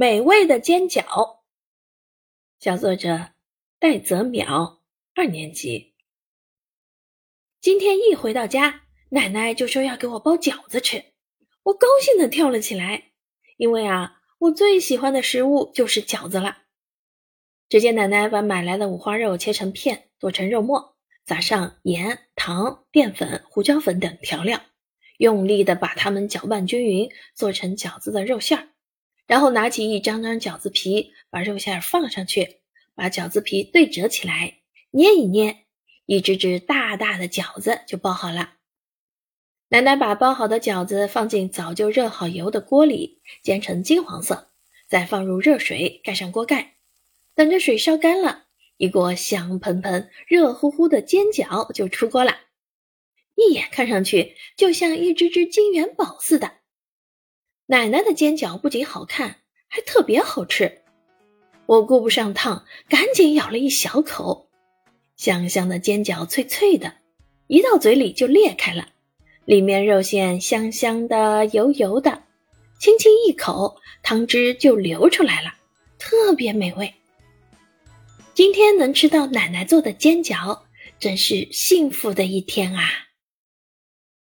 美味的煎饺。小作者戴泽淼，二年级。今天一回到家，奶奶就说要给我包饺子吃，我高兴的跳了起来，因为啊，我最喜欢的食物就是饺子了。只见奶奶把买来的五花肉切成片，剁成肉末，撒上盐、糖、淀粉、胡椒粉等调料，用力的把它们搅拌均匀，做成饺子的肉馅儿。然后拿起一张张饺子皮，把肉馅放上去，把饺子皮对折起来，捏一捏，一只只大大的饺子就包好了。奶奶把包好的饺子放进早就热好油的锅里，煎成金黄色，再放入热水，盖上锅盖，等着水烧干了，一锅香喷喷、热乎乎的煎饺就出锅了。一眼看上去就像一只只金元宝似的。奶奶的煎饺不仅好看，还特别好吃。我顾不上烫，赶紧咬了一小口。香香的煎饺，脆脆的，一到嘴里就裂开了，里面肉馅香香的、油油的，轻轻一口，汤汁就流出来了，特别美味。今天能吃到奶奶做的煎饺，真是幸福的一天啊！